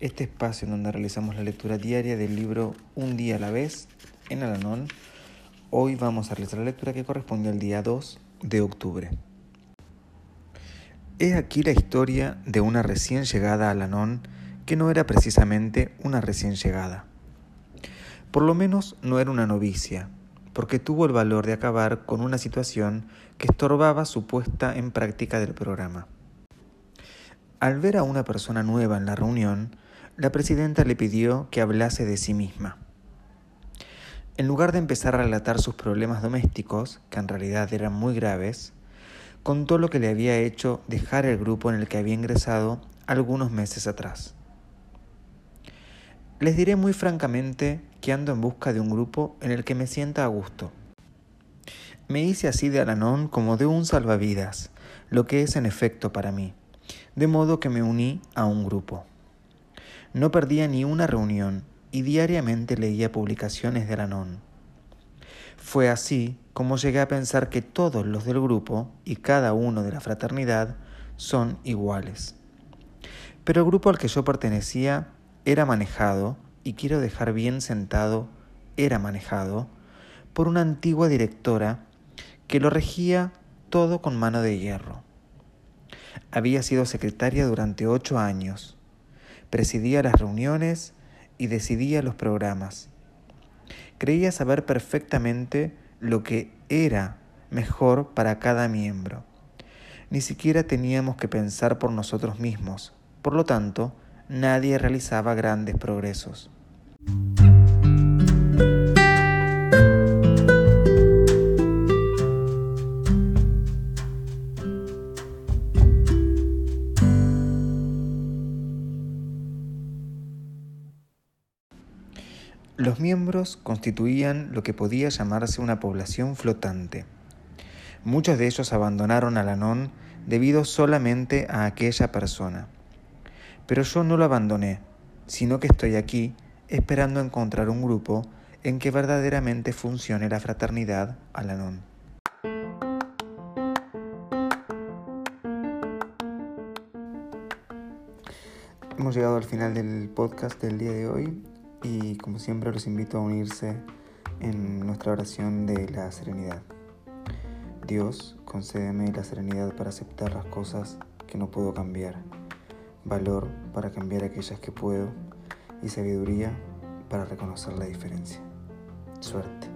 este espacio en donde realizamos la lectura diaria del libro Un día a la vez en Alanón Hoy vamos a realizar la lectura que corresponde al día 2 de octubre. He aquí la historia de una recién llegada a Lanón que no era precisamente una recién llegada. Por lo menos no era una novicia, porque tuvo el valor de acabar con una situación que estorbaba su puesta en práctica del programa. Al ver a una persona nueva en la reunión, la presidenta le pidió que hablase de sí misma. En lugar de empezar a relatar sus problemas domésticos, que en realidad eran muy graves, contó lo que le había hecho dejar el grupo en el que había ingresado algunos meses atrás. Les diré muy francamente que ando en busca de un grupo en el que me sienta a gusto. Me hice así de Alanón como de un salvavidas, lo que es en efecto para mí, de modo que me uní a un grupo. No perdía ni una reunión y diariamente leía publicaciones de Aranón. Fue así como llegué a pensar que todos los del grupo y cada uno de la fraternidad son iguales. Pero el grupo al que yo pertenecía era manejado, y quiero dejar bien sentado, era manejado, por una antigua directora que lo regía todo con mano de hierro. Había sido secretaria durante ocho años, presidía las reuniones y decidía los programas. Creía saber perfectamente lo que era mejor para cada miembro. Ni siquiera teníamos que pensar por nosotros mismos. Por lo tanto, nadie realizaba grandes progresos. Los miembros constituían lo que podía llamarse una población flotante. Muchos de ellos abandonaron al Anón debido solamente a aquella persona. Pero yo no lo abandoné, sino que estoy aquí esperando encontrar un grupo en que verdaderamente funcione la fraternidad al Anón. Hemos llegado al final del podcast del día de hoy y como siempre los invito a unirse en nuestra oración de la serenidad. Dios, concédeme la serenidad para aceptar las cosas que no puedo cambiar, valor para cambiar aquellas que puedo y sabiduría para reconocer la diferencia. Suerte.